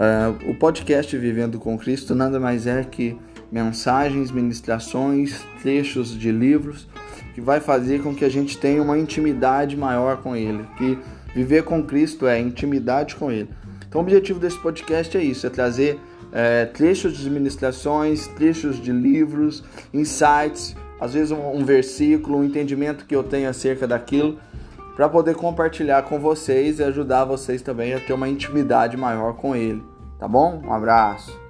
Uh, o podcast Vivendo com Cristo nada mais é que mensagens, ministrações, trechos de livros que vai fazer com que a gente tenha uma intimidade maior com Ele. Que viver com Cristo é intimidade com Ele. Então, o objetivo desse podcast é isso: é trazer é, trechos de ministrações, trechos de livros, insights, às vezes um, um versículo, um entendimento que eu tenho acerca daquilo, para poder compartilhar com vocês e ajudar vocês também a ter uma intimidade maior com Ele. Tá bom? Um abraço.